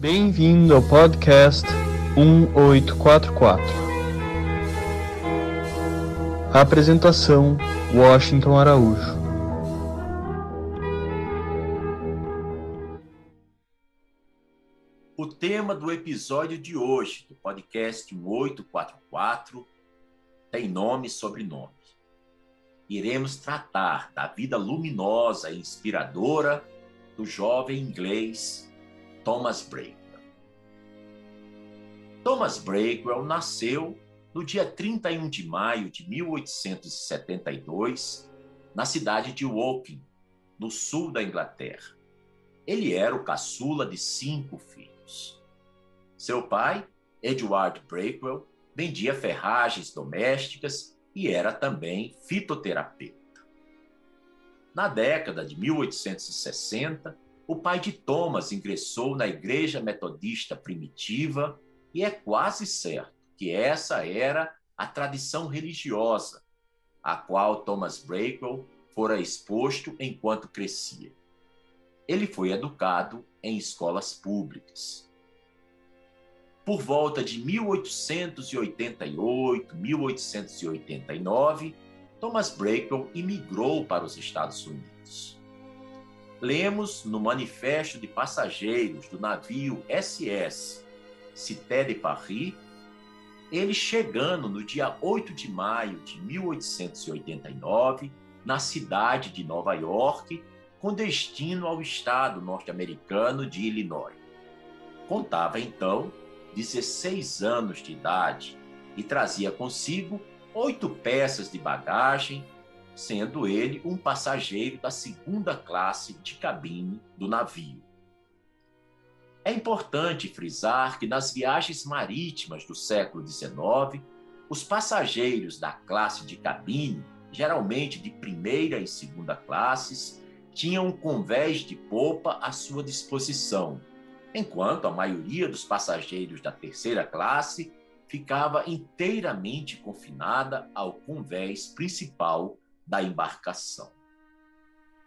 Bem-vindo ao podcast 1844. A apresentação: Washington Araújo. O tema do episódio de hoje do podcast 1844 tem nome e sobrenome. Iremos tratar da vida luminosa e inspiradora do jovem inglês Thomas Breakwell. Thomas Breakwell nasceu no dia 31 de maio de 1872, na cidade de Woking, no sul da Inglaterra. Ele era o caçula de cinco filhos. Seu pai, Edward Breakwell, vendia ferragens domésticas e era também fitoterapeuta. Na década de 1860, o pai de Thomas ingressou na Igreja Metodista Primitiva e é quase certo que essa era a tradição religiosa a qual Thomas Breakwell fora exposto enquanto crescia. Ele foi educado em escolas públicas. Por volta de 1888, 1889, Thomas Breakwell imigrou para os Estados Unidos. Lemos no Manifesto de Passageiros do navio SS Cité de Paris, ele chegando no dia 8 de maio de 1889 na cidade de Nova York, com destino ao estado norte-americano de Illinois. Contava então 16 anos de idade e trazia consigo oito peças de bagagem, sendo ele um passageiro da segunda classe de cabine do navio. É importante frisar que nas viagens marítimas do século XIX, os passageiros da classe de cabine, geralmente de primeira e segunda classes, tinham um convés de popa à sua disposição, enquanto a maioria dos passageiros da terceira classe ficava inteiramente confinada ao convés principal da embarcação.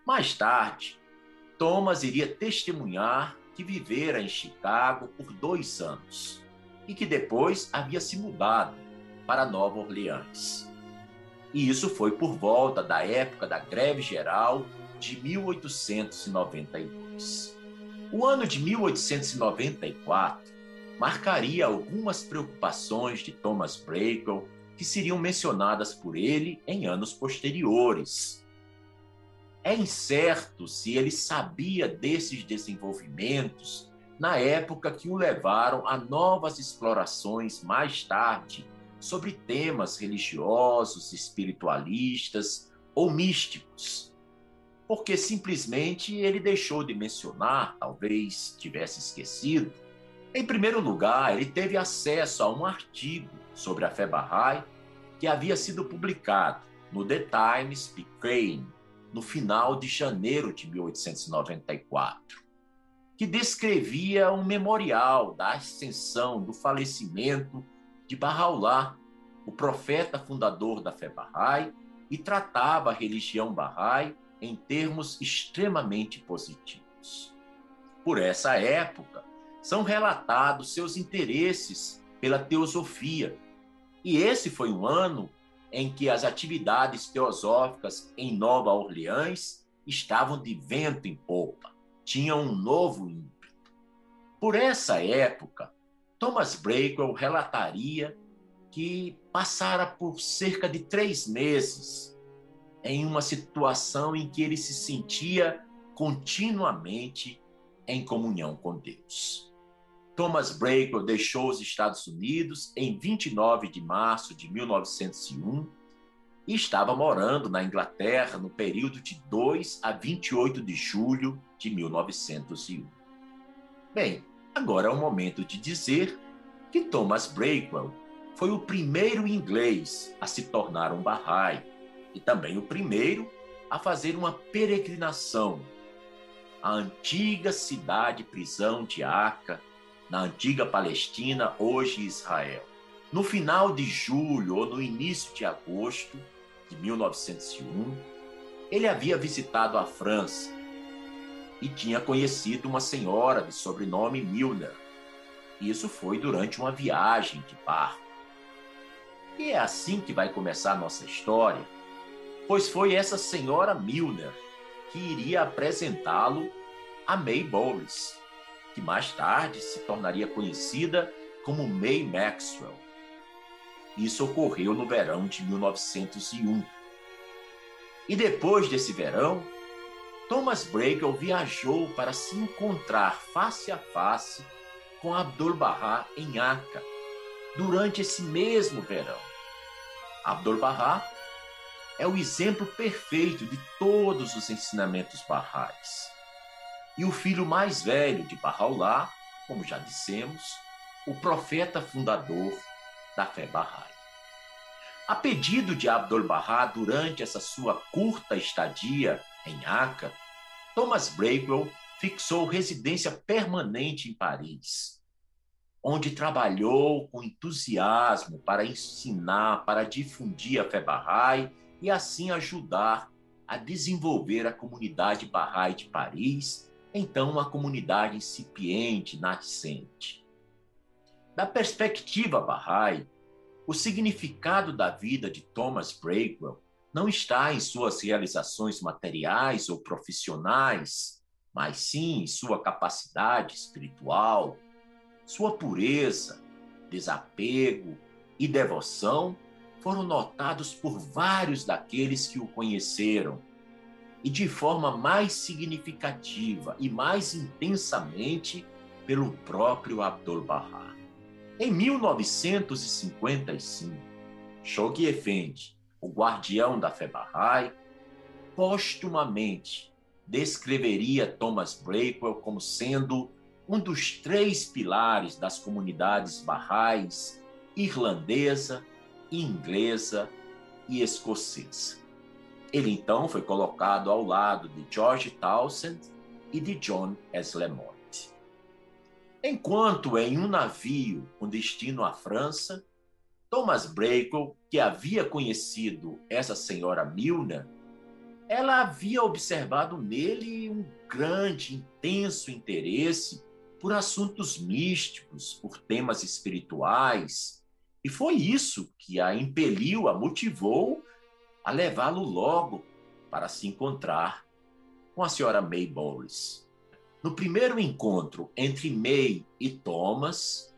Mais tarde, Thomas iria testemunhar que vivera em Chicago por dois anos e que depois havia se mudado para Nova Orleans. E isso foi por volta da época da greve geral de 1892. O ano de 1894 marcaria algumas preocupações de Thomas Breakwell que seriam mencionadas por ele em anos posteriores. É incerto se ele sabia desses desenvolvimentos na época que o levaram a novas explorações mais tarde sobre temas religiosos, espiritualistas ou místicos porque simplesmente ele deixou de mencionar, talvez tivesse esquecido. Em primeiro lugar, ele teve acesso a um artigo sobre a fé Bahá'í que havia sido publicado no The Times Picayune no final de janeiro de 1894, que descrevia um memorial da ascensão do falecimento de Bahá'u'lláh, o profeta fundador da fé Bahá'í, e tratava a religião Bahá'í em termos extremamente positivos. Por essa época, são relatados seus interesses pela teosofia, e esse foi um ano em que as atividades teosóficas em Nova Orleans estavam de vento em popa, tinham um novo ímpeto. Por essa época, Thomas Breakwell relataria que passara por cerca de três meses em uma situação em que ele se sentia continuamente em comunhão com Deus. Thomas Breakwell deixou os Estados Unidos em 29 de março de 1901 e estava morando na Inglaterra no período de 2 a 28 de julho de 1901. Bem, agora é o momento de dizer que Thomas Breakwell foi o primeiro inglês a se tornar um Bahá'í e também o primeiro a fazer uma peregrinação à antiga cidade prisão de Aca, na antiga Palestina, hoje Israel. No final de julho ou no início de agosto de 1901, ele havia visitado a França e tinha conhecido uma senhora de sobrenome Milner. Isso foi durante uma viagem de barco. E é assim que vai começar a nossa história, pois foi essa senhora Milner que iria apresentá-lo a May Bowles, que mais tarde se tornaria conhecida como May Maxwell. Isso ocorreu no verão de 1901. E depois desse verão, Thomas Brakel viajou para se encontrar face a face com Abdul-Bahá em Aca durante esse mesmo verão. Abdul-Bahá é o exemplo perfeito de todos os ensinamentos barrais. E o filho mais velho de Bahá'u'lláh, como já dissemos, o profeta fundador da fé Bahá'í. A pedido de Abdul-Bahá, durante essa sua curta estadia em Aca, Thomas Blakewell fixou residência permanente em Paris, onde trabalhou com entusiasmo para ensinar, para difundir a fé Bahá'í e assim ajudar a desenvolver a comunidade Bahá'í de Paris, então uma comunidade incipiente, nascente. Da perspectiva Bahá'í, o significado da vida de Thomas Breakwell não está em suas realizações materiais ou profissionais, mas sim em sua capacidade espiritual, sua pureza, desapego e devoção foram notados por vários daqueles que o conheceram e de forma mais significativa e mais intensamente pelo próprio Abdul-Bahá. Em 1955, Shoghi Effendi, o guardião da fé Bahá'í, póstumamente descreveria Thomas Blakewell como sendo um dos três pilares das comunidades Bahá'ís irlandesa, inglesa e escocesa. Ele então foi colocado ao lado de George Townsend e de John S. Lemont. Enquanto em um navio com destino à França, Thomas Brakel, que havia conhecido essa senhora Milner, ela havia observado nele um grande, intenso interesse por assuntos místicos, por temas espirituais, e foi isso que a impeliu, a motivou a levá-lo logo para se encontrar com a senhora May Bowles. No primeiro encontro entre May e Thomas,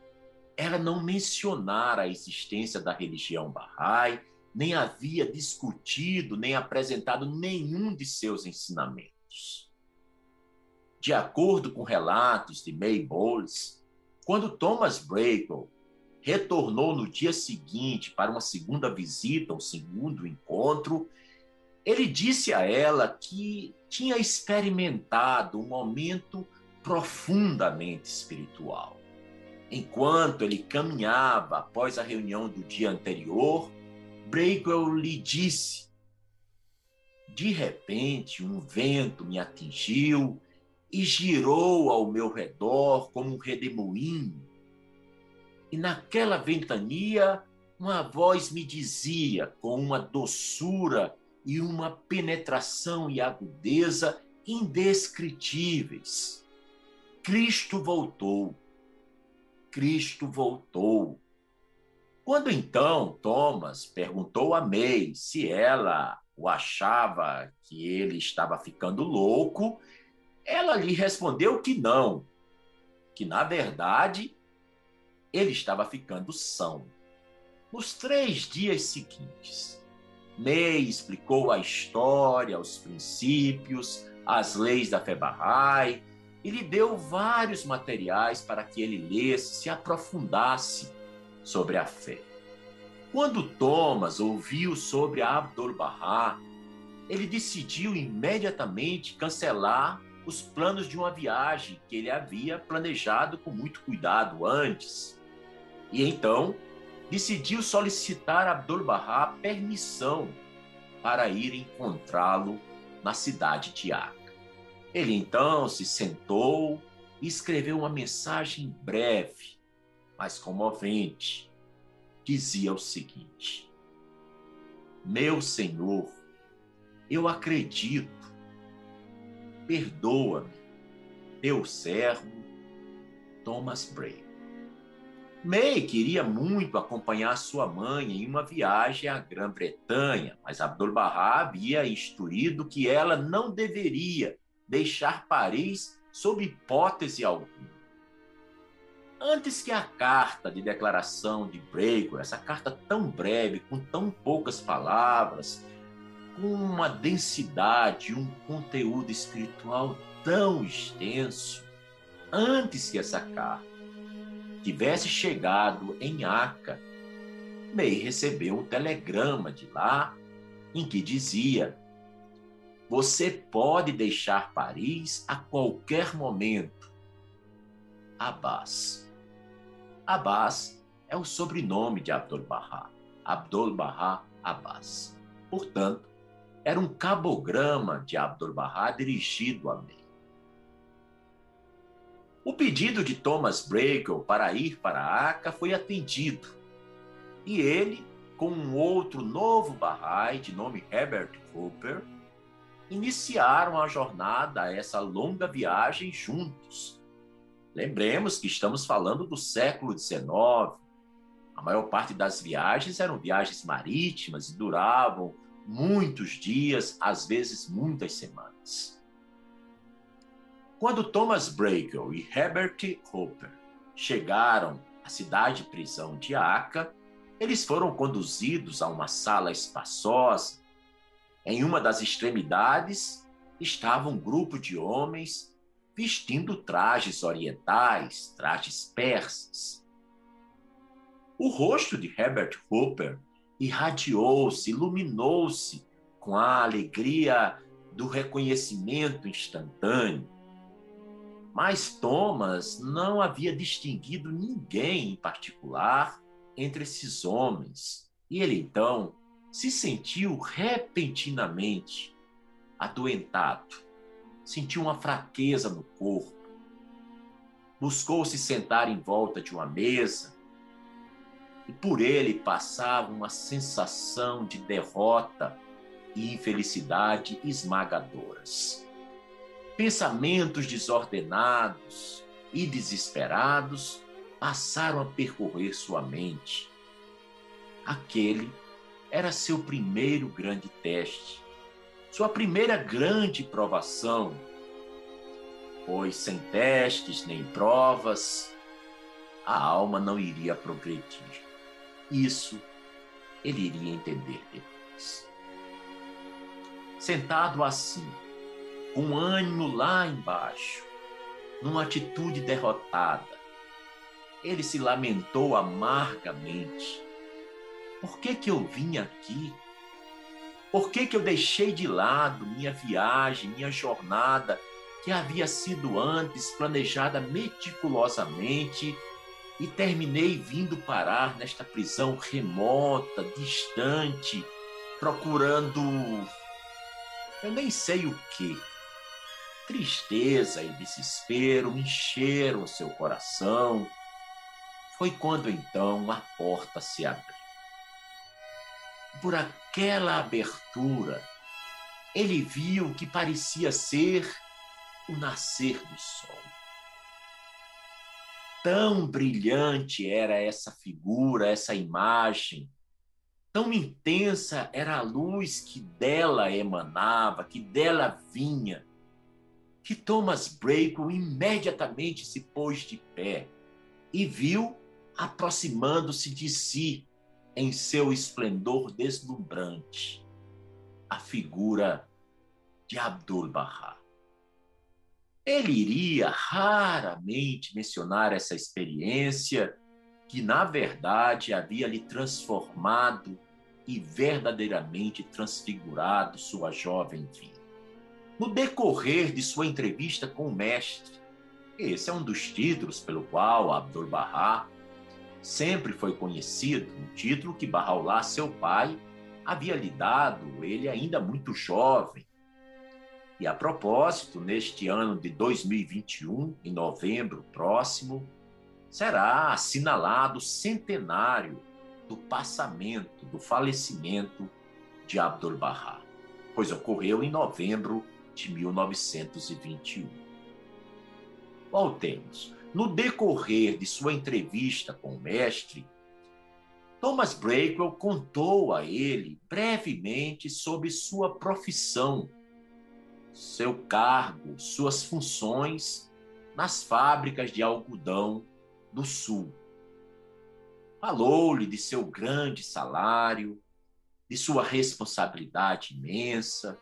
ela não mencionara a existência da religião Bahá'í, nem havia discutido, nem apresentado nenhum de seus ensinamentos. De acordo com relatos de May Bowles, quando Thomas Brakel retornou no dia seguinte para uma segunda visita, um segundo encontro, ele disse a ela que tinha experimentado um momento profundamente espiritual. Enquanto ele caminhava após a reunião do dia anterior, Breakwell lhe disse: De repente, um vento me atingiu e girou ao meu redor como um redemoinho. E naquela ventania, uma voz me dizia com uma doçura e uma penetração e agudeza indescritíveis. Cristo voltou. Cristo voltou. Quando então Thomas perguntou a May se ela o achava que ele estava ficando louco, ela lhe respondeu que não, que na verdade ele estava ficando são. Nos três dias seguintes, May explicou a história, os princípios, as leis da Bahá'í e lhe deu vários materiais para que ele lesse, se aprofundasse sobre a fé. Quando Thomas ouviu sobre Abdul-Bahá, ele decidiu imediatamente cancelar os planos de uma viagem que ele havia planejado com muito cuidado antes. E então decidiu solicitar a Abdul-Bahá permissão para ir encontrá-lo na cidade de Acre. Ele então se sentou e escreveu uma mensagem breve, mas comovente. Dizia o seguinte: Meu Senhor, eu acredito, perdoa-me, teu servo Thomas Bray. May queria muito acompanhar sua mãe em uma viagem à Grã-Bretanha, mas Abdul-Bahá havia instruído que ela não deveria deixar Paris sob hipótese alguma. Antes que a carta de declaração de Breaker, essa carta tão breve, com tão poucas palavras, com uma densidade, um conteúdo espiritual tão extenso, antes que essa carta tivesse chegado em Aca, May recebeu um telegrama de lá em que dizia: Você pode deixar Paris a qualquer momento. Abbas. Abbas é o sobrenome de Abdul-Bahá, Abdul-Bahá Abbas. Portanto, era um cabograma de Abdul-Bahá dirigido a mim. O pedido de Thomas Brakel para ir para Aca foi atendido. E ele, com um outro novo Bahá'í de nome Herbert Hooper, iniciaram a jornada, essa longa viagem juntos, Lembremos que estamos falando do século XIX. A maior parte das viagens eram viagens marítimas e duravam muitos dias, às vezes muitas semanas. Quando Thomas Brakel e Herbert Hooper chegaram à cidade-prisão de Aca, eles foram conduzidos a uma sala espaçosa. Em uma das extremidades estava um grupo de homens vestindo trajes orientais, trajes persas. O rosto de Herbert Hooper irradiou-se, iluminou-se com a alegria do reconhecimento instantâneo. Mas Thomas não havia distinguido ninguém em particular entre esses homens. E ele então se sentiu repentinamente adoentado sentiu uma fraqueza no corpo. Buscou se sentar em volta de uma mesa e por ele passava uma sensação de derrota e infelicidade esmagadoras. Pensamentos desordenados e desesperados passaram a percorrer sua mente. Aquele era seu primeiro grande teste sua primeira grande provação, pois sem testes nem provas, a alma não iria progredir. Isso ele iria entender depois. Sentado assim, com ânimo lá embaixo, numa atitude derrotada, ele se lamentou amargamente. Por que que eu vim aqui? Por que, que eu deixei de lado minha viagem, minha jornada, que havia sido antes planejada meticulosamente e terminei vindo parar nesta prisão remota, distante, procurando. Eu nem sei o que. Tristeza e desespero encheram seu coração. Foi quando então a porta se abriu por aquela abertura, ele viu o que parecia ser o nascer do sol. Tão brilhante era essa figura, essa imagem, tão intensa era a luz que dela emanava, que dela vinha, que Thomas Brakel imediatamente se pôs de pé e viu aproximando-se de si em seu esplendor deslumbrante a figura de Abdul-Bahá. Ele iria raramente mencionar essa experiência que, na verdade, havia lhe transformado e verdadeiramente transfigurado sua jovem vida. No decorrer de sua entrevista com o mestre, esse é um dos títulos pelo qual Abdul-Bahá sempre foi conhecido, um título que Bahá'u'lláh, seu pai, havia lhe dado, ele ainda muito jovem. E a propósito, neste ano de 2021, em novembro próximo, será assinalado o centenário do passamento, do falecimento de Abdul-Bahá, pois ocorreu em novembro de 1921. Voltemos. No decorrer de sua entrevista com o mestre, Thomas Breakwell contou a ele brevemente sobre sua profissão, seu cargo, suas funções nas fábricas de algodão do Sul. Falou-lhe de seu grande salário, de sua responsabilidade imensa,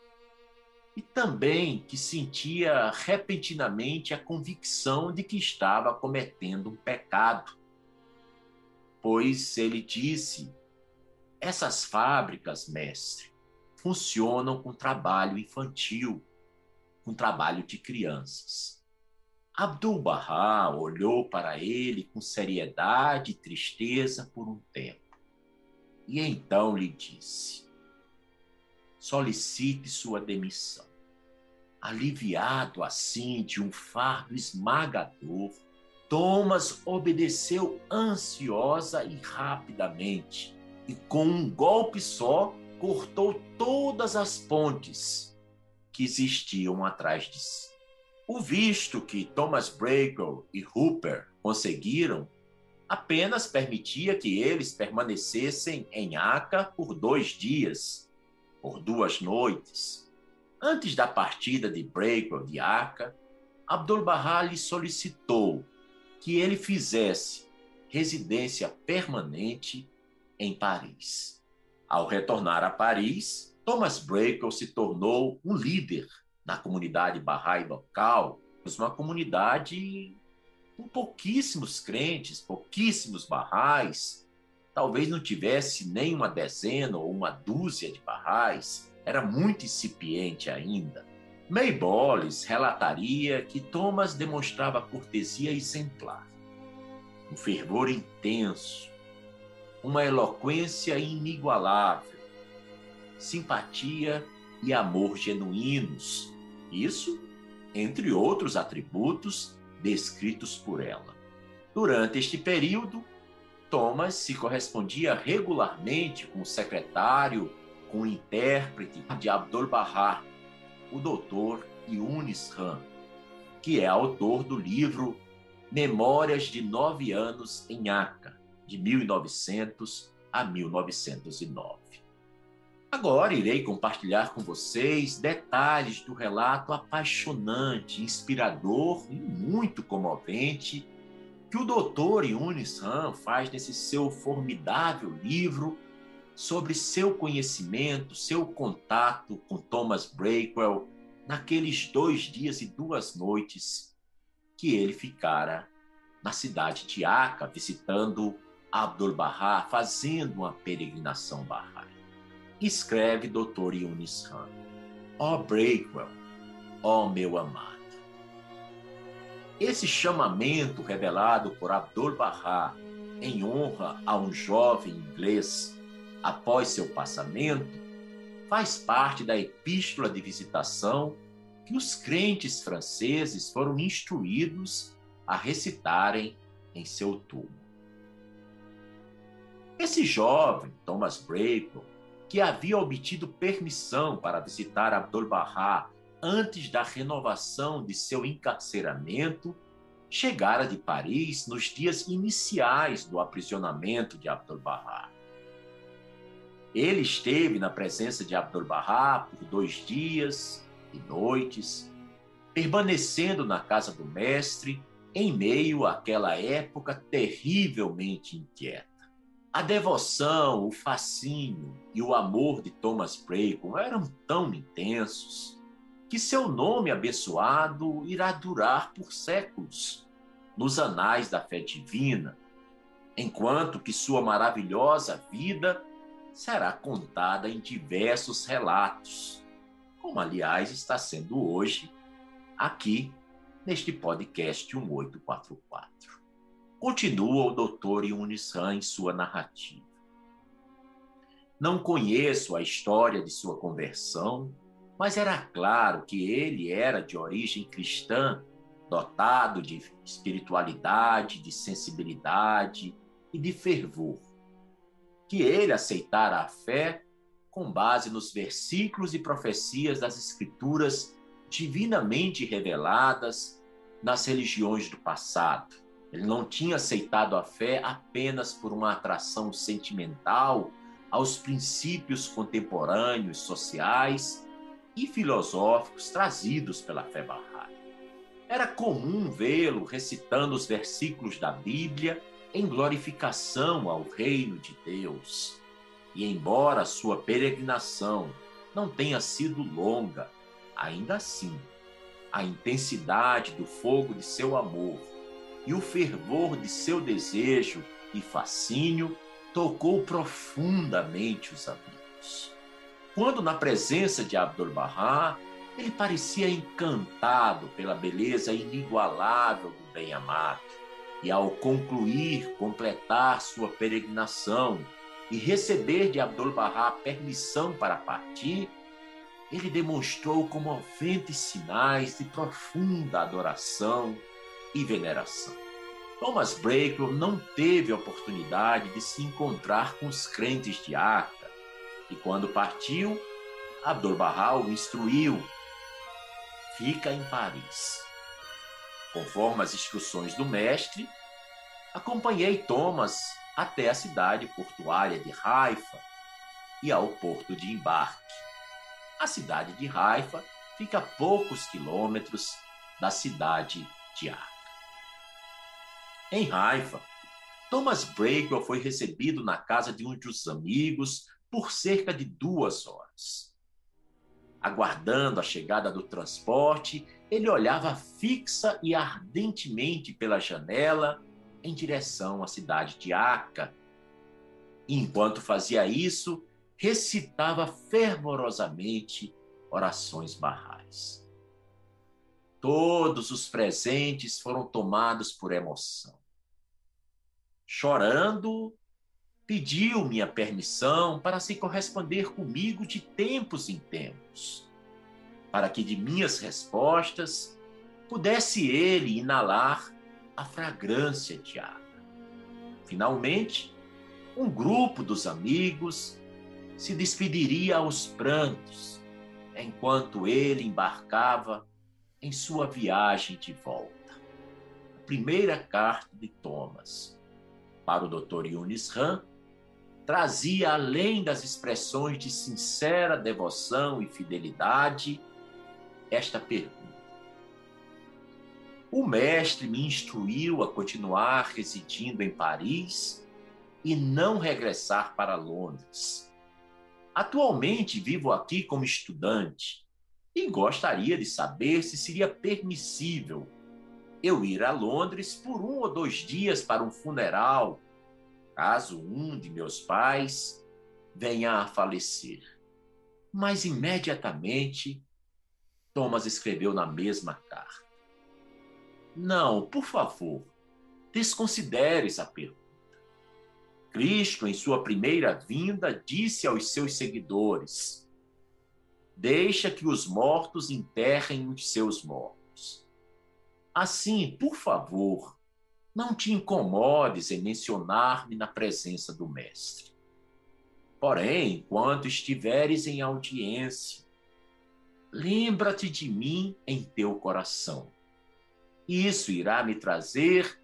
e também que sentia repentinamente a convicção de que estava cometendo um pecado pois ele disse: essas fábricas, mestre, funcionam com trabalho infantil, com trabalho de crianças. Abdul-Bahá olhou para ele com seriedade e tristeza por um tempo. E então lhe disse: solicite sua demissão. Aliviado assim de um fardo esmagador, Thomas obedeceu ansiosa e rapidamente, e com um golpe só cortou todas as pontes que existiam atrás de si. O visto que Thomas Brakel e Hooper conseguiram apenas permitia que eles permanecessem em Aca por dois dias, por duas noites. Antes da partida de Brakel de Aca, Abdul-Bahá lhe solicitou que ele fizesse residência permanente em Paris. Ao retornar a Paris, Thomas Brakel se tornou um líder na comunidade Bahá'í local, uma comunidade com pouquíssimos crentes, pouquíssimos barrais, talvez não tivesse nem uma dezena ou uma dúzia de barrais, era muito incipiente ainda. Mayboles relataria que Thomas demonstrava cortesia exemplar, um fervor intenso, uma eloquência inigualável, simpatia e amor genuínos. Isso, entre outros atributos descritos por ela. Durante este período, Thomas se correspondia regularmente com o secretário, com o intérprete de Abdul-Bahá, o doutor Yunis Han, que é autor do livro Memórias de Nove Anos em Aca, de 1900 a 1909. Agora irei compartilhar com vocês detalhes do relato apaixonante, inspirador e muito comovente que o doutor Yunis Han faz nesse seu formidável livro sobre seu conhecimento, seu contato com Thomas Breakwell naqueles dois dias e duas noites que ele ficara na cidade de Aca, visitando Abdul-Bahá, fazendo uma peregrinação Bahá'í. Escreve Dr. Yunis Khan, ó oh Breakwell, ó oh meu amado. Esse chamamento revelado por Abdul-Bahá em honra a um jovem inglês após seu passamento, faz parte da epístola de visitação que os crentes franceses foram instruídos a recitarem em seu túmulo. Esse jovem, Thomas Braco, que havia obtido permissão para visitar Abdul-Bahá antes da renovação de seu encarceramento, chegara de Paris nos dias iniciais do aprisionamento de Abdul-Bahá. Ele esteve na presença de Abdul-Bahá por dois dias e noites, permanecendo na casa do mestre em meio àquela época terrivelmente inquieta. A devoção, o fascínio e o amor de Thomas Bacon eram tão intensos que seu nome abençoado irá durar por séculos nos anais da fé divina, enquanto que sua maravilhosa vida será contada em diversos relatos, como aliás está sendo hoje aqui neste podcast 1844. Continua o doutor Yunis em sua narrativa. Não conheço a história de sua conversão, mas era claro que ele era de origem cristã, dotado de espiritualidade, de sensibilidade e de fervor que ele aceitara a fé com base nos versículos e profecias das Escrituras divinamente reveladas nas religiões do passado. Ele não tinha aceitado a fé apenas por uma atração sentimental aos princípios contemporâneos, sociais e filosóficos trazidos pela fé Bahá'í. Era comum vê-lo recitando os versículos da Bíblia em glorificação ao reino de Deus. E embora sua peregrinação não tenha sido longa, ainda assim, a intensidade do fogo de seu amor e o fervor de seu desejo e fascínio tocou profundamente os amigos. Quando na presença de Abdu'l-Bahá, ele parecia encantado pela beleza inigualável do bem-amado. E ao concluir, completar sua peregrinação e receber de Abdu'l-Bahá permissão para partir, ele demonstrou comoventes sinais de profunda adoração e veneração. Thomas Brakel não teve a oportunidade de se encontrar com os crentes de Acre, e quando partiu, Abdu'l-Bahá o instruiu: fica em Paris. Conforme as instruções do mestre, acompanhei Thomas até a cidade portuária de Haifa e ao porto de embarque. A cidade de Haifa fica a poucos quilômetros da cidade de Acre. Em Haifa, Thomas Brakel foi recebido na casa de um dos amigos por cerca de duas horas. Aguardando a chegada do transporte, ele olhava fixa e ardentemente pela janela em direção à cidade de Aca. enquanto fazia isso, recitava fervorosamente orações barrais. Todos os presentes foram tomados por emoção. Chorando, pediu minha permissão para se corresponder comigo de tempos em tempos, para que de minhas respostas pudesse ele inalar a fragrância de água. Finalmente, um grupo dos amigos se despediria aos prantos, enquanto ele embarcava em sua viagem de volta. A primeira carta de Thomas para o Dr. Yunis Han trazia, além das expressões de sincera devoção e fidelidade, esta pergunta o mestre me instruiu a continuar residindo em Paris e não regressar para Londres. Atualmente vivo aqui como estudante e gostaria de saber se seria permissível eu ir a Londres por um ou dois dias para um funeral, caso um de meus pais venha a falecer. Mas imediatamente Thomas escreveu na mesma carta. Não, por favor, desconsidere essa pergunta. Cristo, em sua primeira vinda, disse aos seus seguidores: Deixa que os mortos enterrem os seus mortos. Assim, por favor, não te incomodes em mencionar-me na presença do Mestre. Porém, enquanto estiveres em audiência, lembra-te de mim em teu coração isso irá me trazer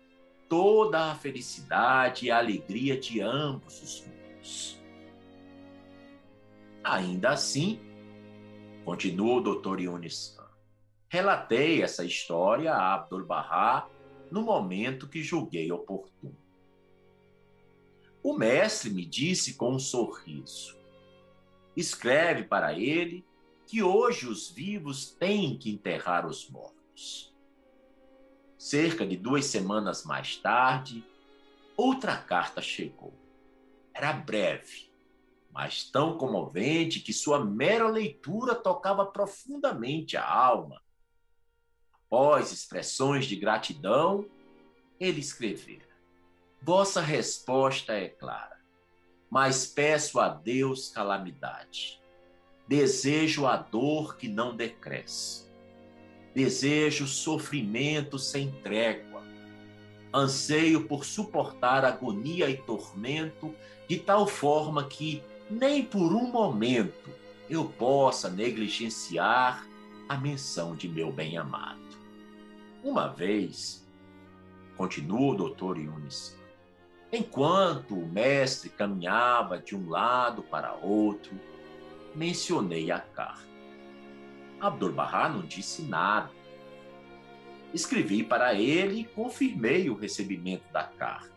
toda a felicidade e a alegria de ambos os mundos. Ainda assim, continua o Dr. Yunis relatei essa história a Abdul Bahá no momento que julguei oportuno. O mestre me disse com um sorriso: escreve para ele que hoje os vivos têm que enterrar os mortos. Cerca de duas semanas mais tarde, outra carta chegou. Era breve, mas tão comovente que sua mera leitura tocava profundamente a alma. Após expressões de gratidão, ele escrevera: Vossa resposta é clara, mas peço a Deus calamidade. Desejo a dor que não decresce Desejo sofrimento sem trégua. Anseio por suportar agonia e tormento de tal forma que nem por um momento eu possa negligenciar a menção de meu bem-amado. Uma vez, continua o doutor Yunis, enquanto o mestre caminhava de um lado para outro, mencionei a carta. Abdu'l-Bahá não disse nada. Escrevi para ele e confirmei o recebimento da carta.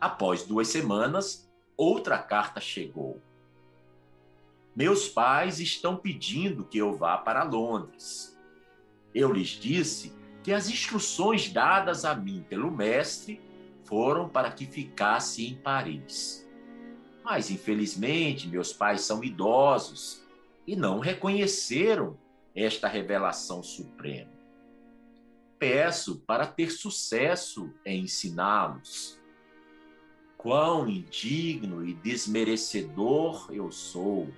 Após duas semanas, outra carta chegou. Meus pais estão pedindo que eu vá para Londres. Eu lhes disse que as instruções dadas a mim pelo mestre foram para que ficasse em Paris. Mas, infelizmente, meus pais são idosos e não reconheceram esta revelação suprema. Peço para ter sucesso em ensiná-los. Quão indigno e desmerecedor eu sou.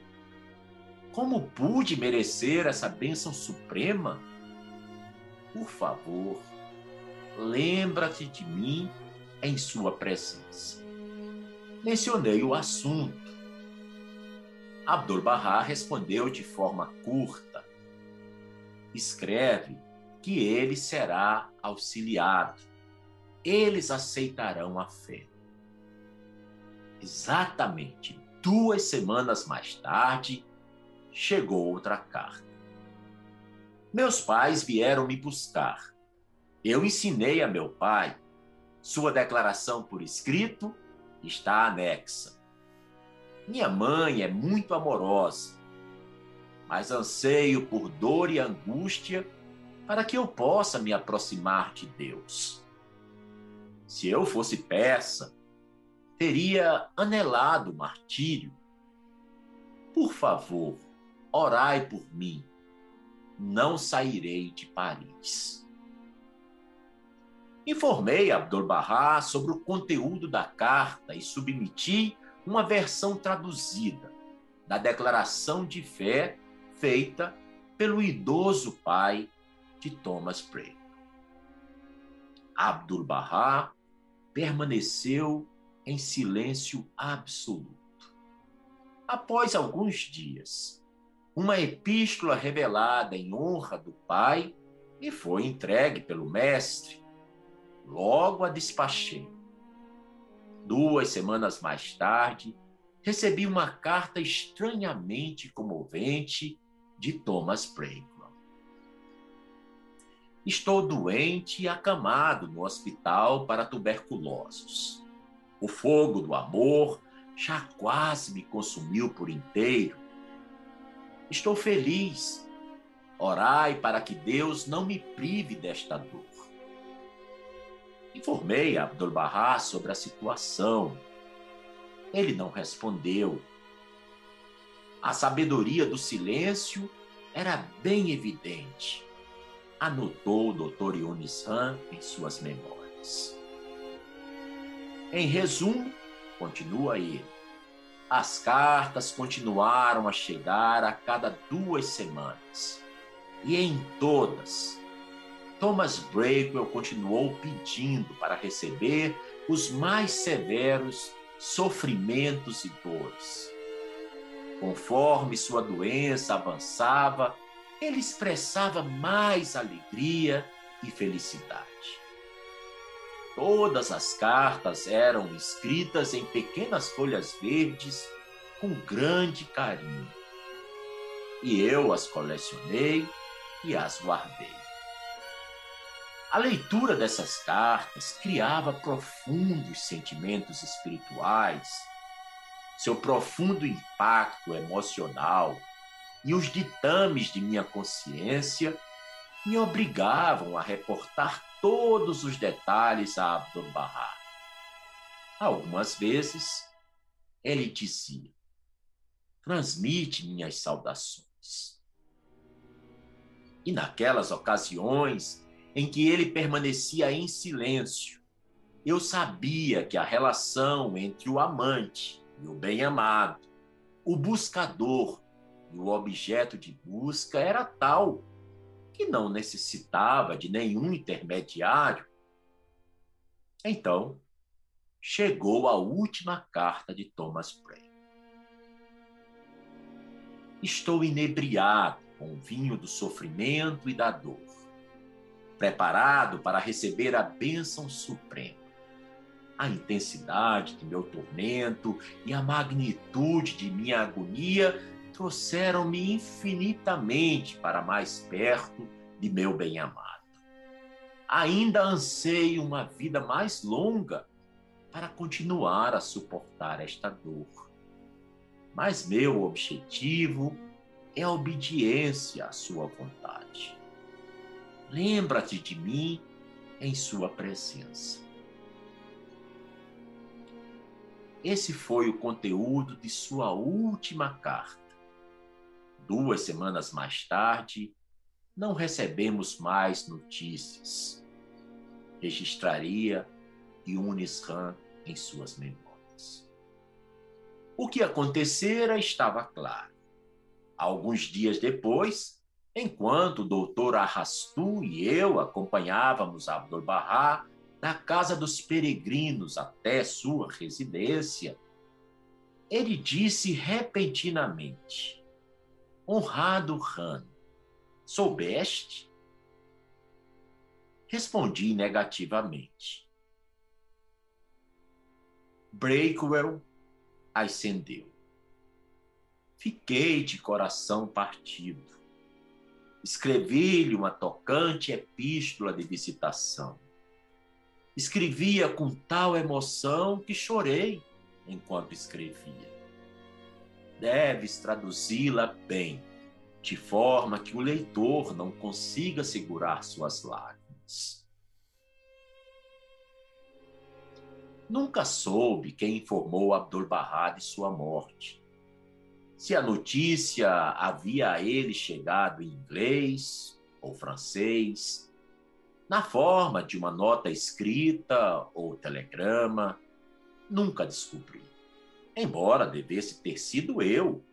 Como pude merecer essa bênção suprema? Por favor, lembra-te de mim em sua presença. Mencionei o assunto. Abdul-Bahá respondeu de forma curta. Escreve que ele será auxiliado. Eles aceitarão a fé. Exatamente duas semanas mais tarde, chegou outra carta. Meus pais vieram me buscar. Eu ensinei a meu pai. Sua declaração por escrito está anexa. Minha mãe é muito amorosa, mas anseio por dor e angústia para que eu possa me aproximar de Deus. Se eu fosse peça, teria anelado o martírio. Por favor, orai por mim não sairei de Paris. Informei Abdul-Bahá sobre o conteúdo da carta e submeti uma versão traduzida da declaração de fé feita pelo idoso pai de Thomas Preto. Abdul-Bahá permaneceu em silêncio absoluto. Após alguns dias, uma epístola revelada em honra do Pai e foi entregue pelo Mestre. Logo a despachei. Duas semanas mais tarde, recebi uma carta estranhamente comovente de Thomas Franklin. Estou doente e acamado no hospital para tuberculosos. O fogo do amor já quase me consumiu por inteiro Estou feliz. Orai para que Deus não me prive desta dor. Informei Abdul Bahá sobre a situação. Ele não respondeu. A sabedoria do silêncio era bem evidente, anotou o Dr. Yunis Han em suas memórias. Em resumo, continua ele, as cartas continuaram a chegar a cada duas semanas. E em todas, Thomas Breakwell continuou pedindo para receber os mais severos sofrimentos e dores. Conforme sua doença avançava, ele expressava mais alegria e felicidade. Todas as cartas eram escritas em pequenas folhas verdes com grande carinho. E eu as colecionei e as guardei. A leitura dessas cartas criava profundos sentimentos espirituais, seu profundo impacto emocional e os ditames de minha consciência me obrigavam a reportar todos os detalhes a Abdu'l-Bahá. Algumas vezes, ele dizia: transmite minhas saudações. E naquelas ocasiões em que ele permanecia em silêncio, eu sabia que a relação entre o amante e o bem-amado, o buscador e o objeto de busca era tal que não necessitava de nenhum intermediário. Então, chegou a última carta de Thomas Prey. Estou inebriado com o vinho do sofrimento e da dor. preparado para receber a bênção suprema. A intensidade de meu tormento e a magnitude de minha agonia trouxeram-me infinitamente para mais perto de meu bem-amado. Ainda anseio uma vida mais longa para continuar a suportar esta dor. Mas meu objetivo é a obediência à sua vontade. Lembra-te de mim em sua presença. Esse foi o conteúdo de sua última carta. Duas semanas mais tarde, não recebemos mais notícias. Registraria Yunis Han em suas memórias. O que acontecera estava claro. Alguns dias depois, enquanto o doutor Arrastu e eu acompanhávamos Abdul Bahá da casa dos peregrinos até sua residência, ele disse repentinamente: Honrado Han, soubeste? Respondi negativamente. Breakwell ascendeu. Fiquei de coração partido. Escrevi-lhe uma tocante epístola de visitação. Escrevia com tal emoção que chorei enquanto escrevia. Deves traduzi-la bem, de forma que o leitor não consiga segurar suas lágrimas. nunca soube quem informou Abdul-Bahá de sua morte. Se a notícia havia a ele chegado em inglês ou francês, na forma de uma nota escrita ou telegrama, nunca descobri. Embora devesse ter sido eu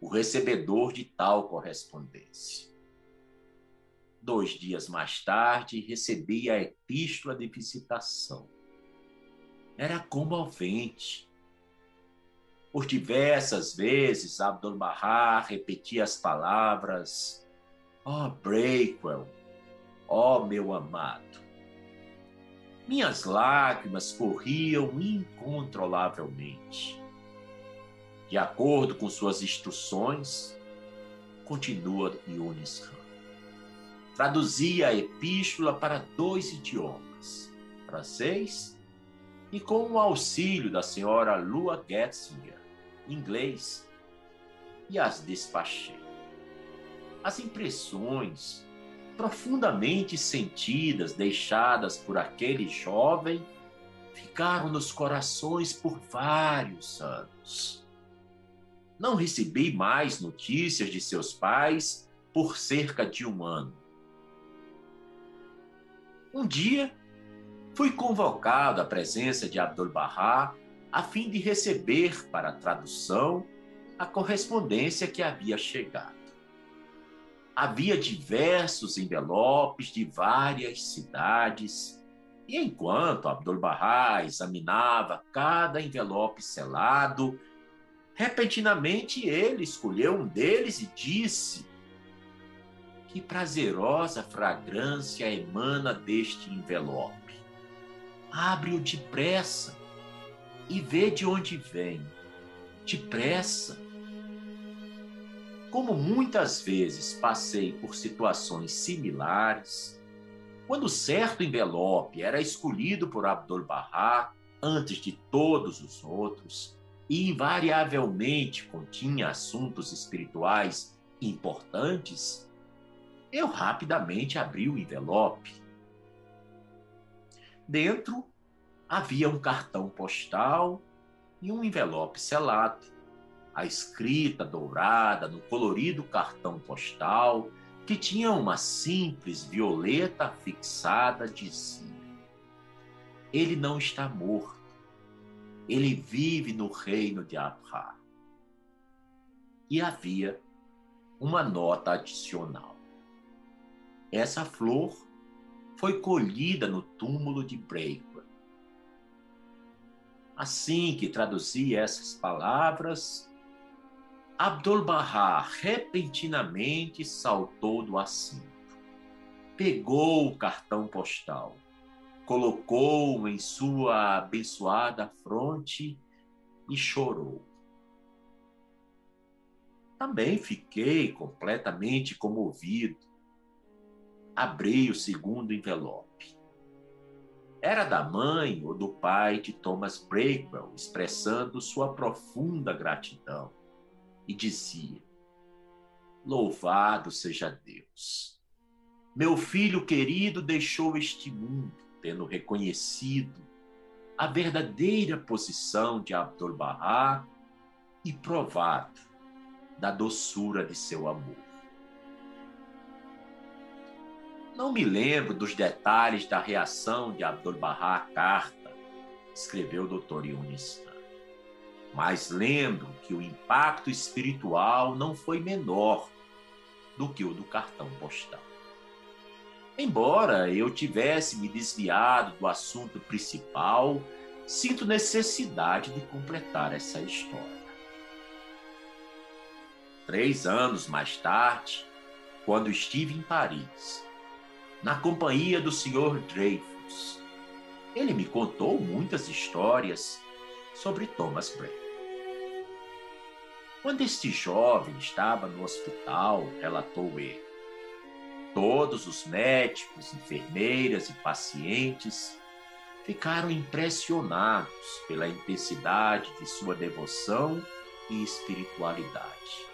o recebedor de tal correspondência. Dois dias mais tarde, recebi a epístola de visitação era comovente. Por diversas vezes, Abdul Bahá repetia as palavras: oh, Breakwell, oh, meu amado. Minhas lágrimas corriam incontrolavelmente. De acordo com suas instruções, continua Yunis Khan. Traduzia a epístola para dois idiomas, francês e com o auxílio da senhora Lua Getzinger, inglês, e as despachei. As impressões profundamente sentidas deixadas por aquele jovem ficaram nos corações por vários anos. Não recebi mais notícias de seus pais por cerca de um ano. Um dia, fui convocado à presença de Abdul-Bahá a fim de receber para tradução a correspondência que havia chegado. Havia diversos envelopes de várias cidades, e enquanto Abdul-Bahá examinava cada envelope selado, repentinamente ele escolheu um deles e disse: Que prazerosa fragrância emana deste envelope abre-o depressa e vê de onde vem. Depressa. Como muitas vezes passei por situações similares, quando certo envelope era escolhido por Abdul Bahá antes de todos os outros e invariavelmente continha assuntos espirituais importantes, eu rapidamente abri o envelope Dentro havia um cartão postal e um envelope selado. A escrita dourada no colorido cartão postal, que tinha uma simples violeta fixada, dizia: Ele não está morto. Ele vive no reino de Abra. E havia uma nota adicional. Essa flor foi colhida no túmulo de Breakwell. Assim que traduzi essas palavras, Abdul-Bahá repentinamente saltou do assento. pegou o cartão postal, colocou-o em sua abençoada fronte e chorou. Também fiquei completamente comovido. Abri o segundo envelope. Era da mãe ou do pai de Thomas Breakwell, expressando sua profunda gratidão, e dizia: Louvado seja Deus! Meu filho querido deixou este mundo, tendo reconhecido a verdadeira posição de Abdu'l-Bahá e provado da doçura de seu amor. Não me lembro dos detalhes da reação de Abdu'l-Bahá à carta, escreveu o Dr. Yunis mas lembro que o impacto espiritual não foi menor do que o do cartão postal. Embora eu tivesse me desviado do assunto principal, sinto necessidade de completar essa história. Três anos mais tarde, quando estive em Paris, na companhia do Sr. Dreyfus, ele me contou muitas histórias sobre Thomas Bray. Quando este jovem estava no hospital, relatou ele, todos os médicos, enfermeiras e pacientes ficaram impressionados pela intensidade de sua devoção e espiritualidade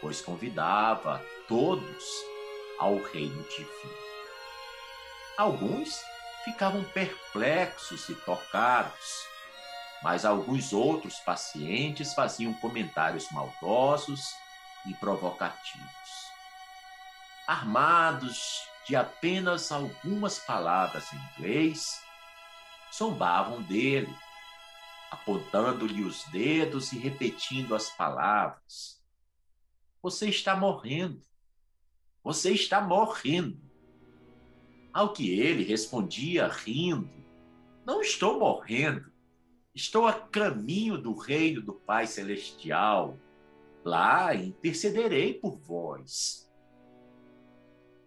pois convidava todos ao reino divino. Alguns ficavam perplexos e tocados, mas alguns outros pacientes faziam comentários maldosos e provocativos. Armados de apenas algumas palavras em inglês, zombavam dele, apontando-lhe os dedos e repetindo as palavras você está morrendo. Você está morrendo. Ao que ele respondia rindo: Não estou morrendo. Estou a caminho do reino do Pai Celestial. Lá intercederei por vós.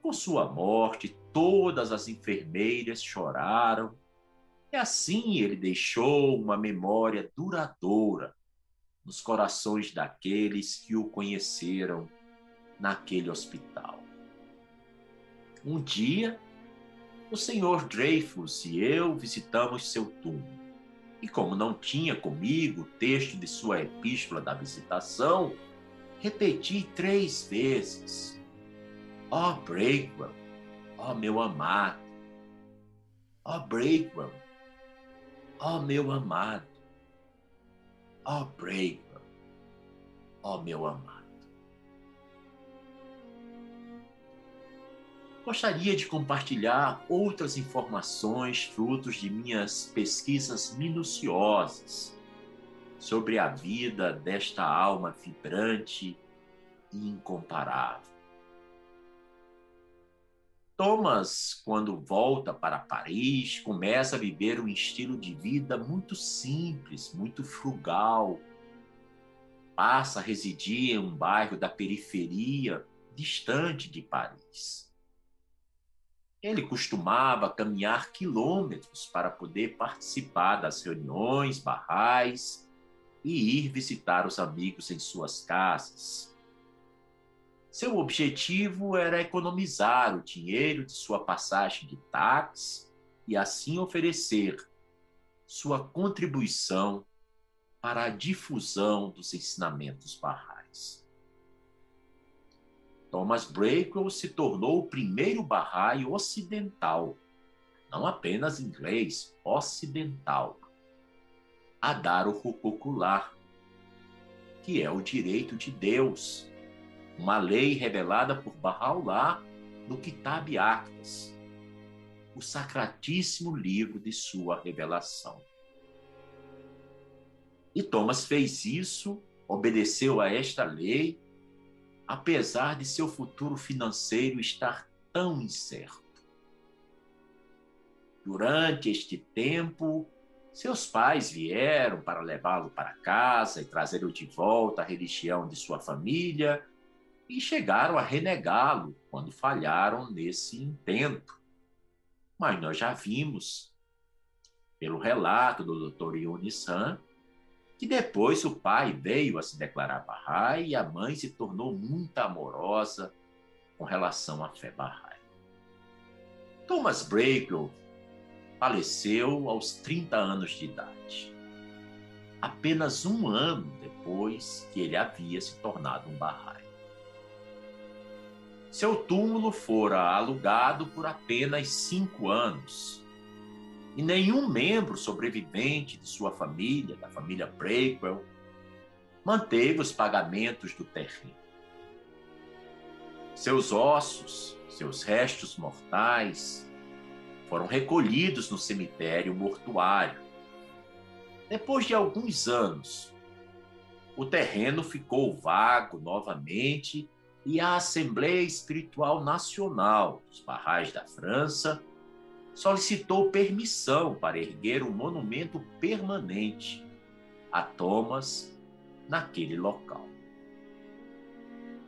Com sua morte, todas as enfermeiras choraram, e assim ele deixou uma memória duradoura nos corações daqueles que o conheceram naquele hospital. Um dia, o senhor Dreyfus e eu visitamos seu túmulo. E como não tinha comigo o texto de sua epístola da visitação, repeti três vezes: Ó oh, Breakwell, ó oh, meu amado, ó oh, Breakwell, ó oh, meu amado. Ó oh, Breaker, ó oh, meu amado. Gostaria de compartilhar outras informações frutos de minhas pesquisas minuciosas sobre a vida desta alma vibrante e incomparável. Thomas, quando volta para Paris, começa a viver um estilo de vida muito simples, muito frugal. Passa a residir em um bairro da periferia, distante de Paris. Ele costumava caminhar quilômetros para poder participar das reuniões, barrais e ir visitar os amigos em suas casas. Seu objetivo era economizar o dinheiro de sua passagem de táxi e assim oferecer sua contribuição para a difusão dos ensinamentos barrais. Thomas Breakwell se tornou o primeiro barrai ocidental, não apenas inglês, ocidental, a dar o rucucular, que é o direito de Deus uma lei revelada por Bahá'u'lláh no Kitab Actas, o sacratíssimo livro de sua revelação. E Thomas fez isso, obedeceu a esta lei, apesar de seu futuro financeiro estar tão incerto. Durante este tempo, seus pais vieram para levá-lo para casa e trazê-lo de volta à religião de sua família e chegaram a renegá-lo quando falharam nesse intento. Mas nós já vimos, pelo relato do Dr. Yuni-san, que depois o pai veio a se declarar Bahá'í e a mãe se tornou muito amorosa com relação à fé Bahá'í. Thomas Brakel faleceu aos 30 anos de idade, apenas um ano depois que ele havia se tornado um Bahá'í. Seu túmulo fora alugado por apenas cinco anos e nenhum membro sobrevivente de sua família, da família Breakwell, manteve os pagamentos do terreno. Seus ossos, seus restos mortais, foram recolhidos no cemitério mortuário. Depois de alguns anos, o terreno ficou vago novamente e a Assembleia Espiritual Nacional dos Barrais da França solicitou permissão para erguer um monumento permanente a Thomas naquele local.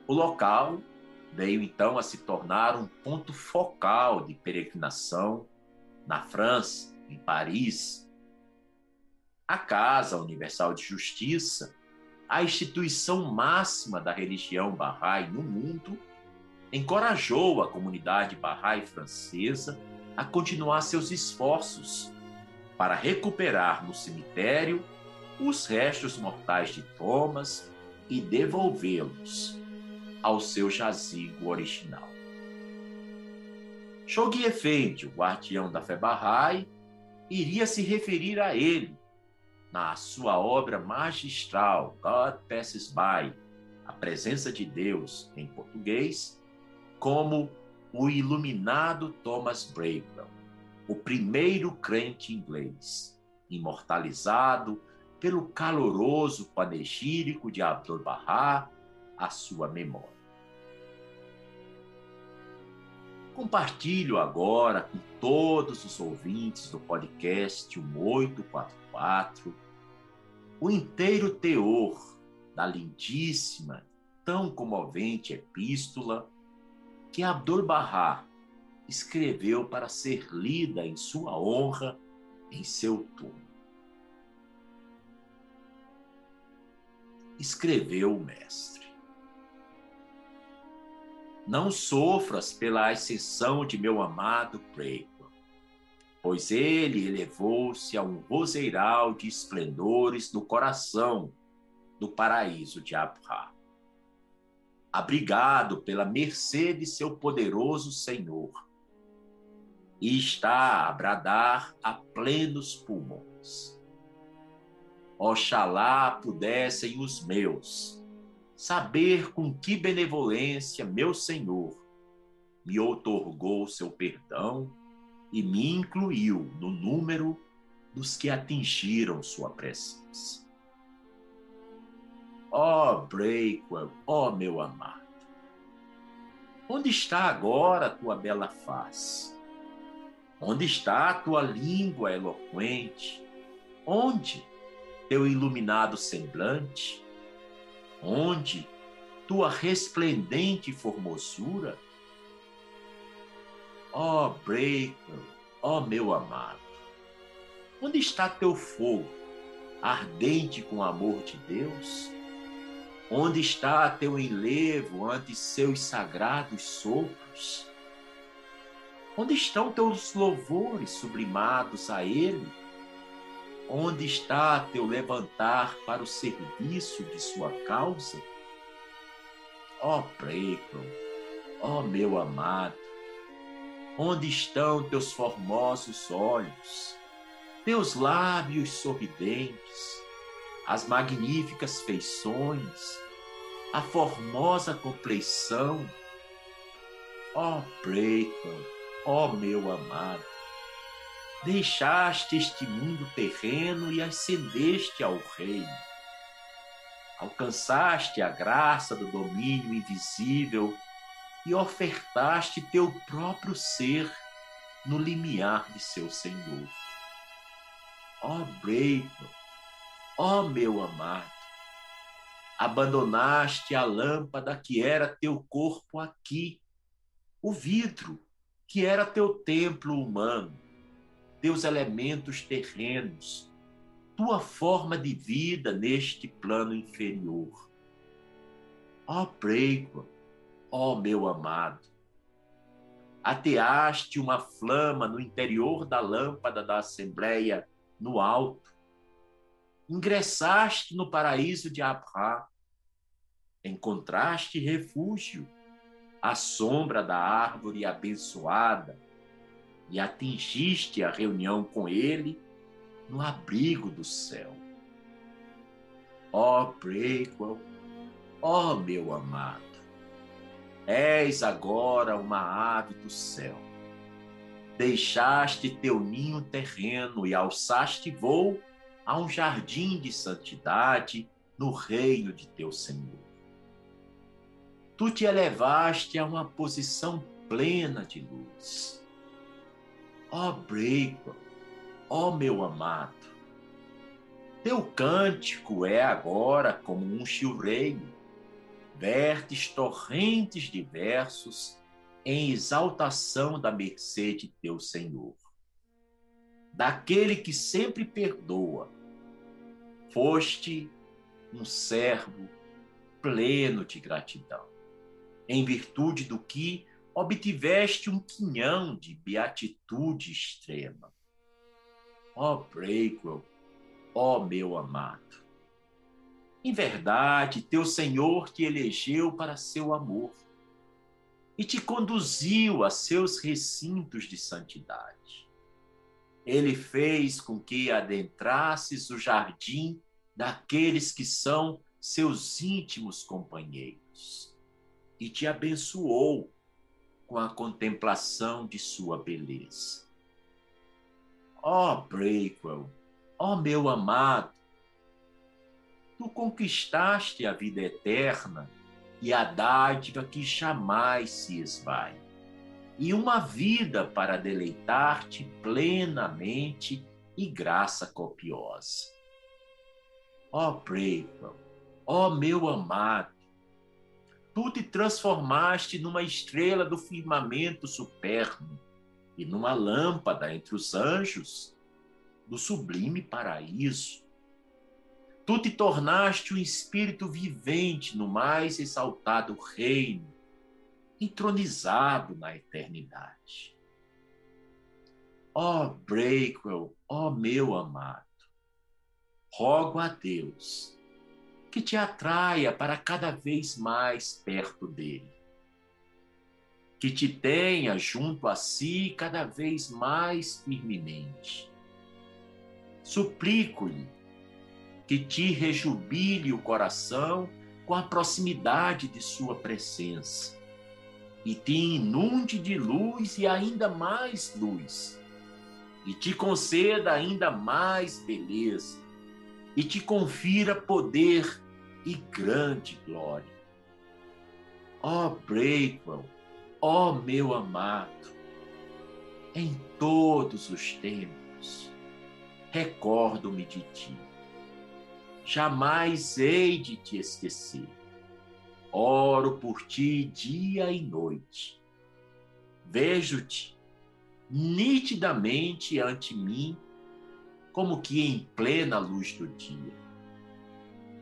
O local veio então a se tornar um ponto focal de peregrinação na França, em Paris. A Casa Universal de Justiça, a instituição máxima da religião Bahá'í no mundo, encorajou a comunidade Bahá'í francesa a continuar seus esforços para recuperar no cemitério os restos mortais de Thomas e devolvê-los ao seu jazigo original. Shoghi Effendi, o guardião da fé Bahá'í, iria se referir a ele na sua obra magistral God Passes By, A Presença de Deus, em português, como o iluminado Thomas Braidwell, o primeiro crente inglês, imortalizado pelo caloroso panegírico de Abdu'l-Bahá à sua memória. Compartilho agora com todos os ouvintes do podcast 1844 o inteiro teor da lindíssima, tão comovente epístola que Abdu'l-Bahá escreveu para ser lida em sua honra em seu túmulo. Escreveu o mestre. Não sofras pela ascensão de meu amado Prequel, pois ele elevou-se a um roseiral de esplendores no coração do paraíso de Abraham abrigado pela mercê de seu poderoso Senhor, e está a bradar a plenos pulmões. Oxalá pudessem os meus saber com que benevolência meu Senhor me outorgou seu perdão e me incluiu no número dos que atingiram sua presença. Oh, Breakwell, oh, meu amado, onde está agora a tua bela face? Onde está a tua língua eloquente? Onde teu iluminado semblante? Onde tua resplendente formosura? Ó oh, Breakwell, ó meu amado, onde está teu fogo, ardente com amor de Deus? Onde está teu enlevo ante seus sagrados sopros? Onde estão teus louvores sublimados a Ele? Onde está teu levantar para o serviço de sua causa? Ó oh, Preco, ó oh, meu amado, onde estão teus formosos olhos, teus lábios sorridentes, as magníficas feições, a formosa compleição. Ó oh, Brayton, ó oh, meu amado, deixaste este mundo terreno e ascendeste ao reino. Alcançaste a graça do domínio invisível e ofertaste teu próprio ser no limiar de seu Senhor. Ó oh, Brayton, Ó oh, meu amado, Abandonaste a lâmpada que era teu corpo aqui, o vidro que era teu templo humano, teus elementos terrenos, tua forma de vida neste plano inferior. Ó oh, ó oh, meu amado, ateaste uma flama no interior da lâmpada da Assembleia no alto, ingressaste no paraíso de Abraham, encontraste refúgio à sombra da árvore abençoada e atingiste a reunião com ele no abrigo do céu. Ó oh, ó oh, meu amado, és agora uma ave do céu. Deixaste teu ninho terreno e alçaste voo a um jardim de santidade no reino de teu Senhor. Tu te elevaste a uma posição plena de luz. Ó oh, Breakwell, ó oh, meu amado, teu cântico é agora como um chilreio, vertes torrentes de versos em exaltação da mercê de teu Senhor. Daquele que sempre perdoa, foste um servo pleno de gratidão, em virtude do que obtiveste um quinhão de beatitude extrema Ó oh, Breakwell, ó oh, meu amado. Em verdade, teu Senhor te elegeu para seu amor e te conduziu a seus recintos de santidade. Ele fez com que adentrasses o jardim daqueles que são seus íntimos companheiros e te abençoou com a contemplação de sua beleza. Ó oh, Breakwell, ó oh, meu amado, tu conquistaste a vida eterna e a dádiva que jamais se esvai, e uma vida para deleitar-te plenamente e graça copiosa. Ó oh, Breakwell, ó meu amado, tu te transformaste numa estrela do firmamento superno e numa lâmpada entre os anjos do sublime paraíso. Tu te tornaste um espírito vivente no mais exaltado reino, entronizado na eternidade. Ó oh, Breakwell, ó oh, meu amado, rogo a Deus que te atraia para cada vez mais perto dele que te tenha junto a si cada vez mais firmemente. Suplico-lhe que te rejubile o coração com a proximidade de sua presença e te inunde de luz e ainda mais luz, e te conceda ainda mais beleza, e te confira poder e grande glória. Ó oh, Breakwell, Ó oh, meu amado, em todos os tempos, recordo-me de ti. Jamais hei de te esquecer. Oro por ti dia e noite. Vejo-te nitidamente ante mim, como que em plena luz do dia.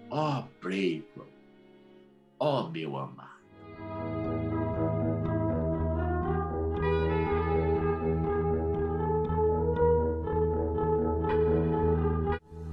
Ó oh, Breva, ó oh, meu amado.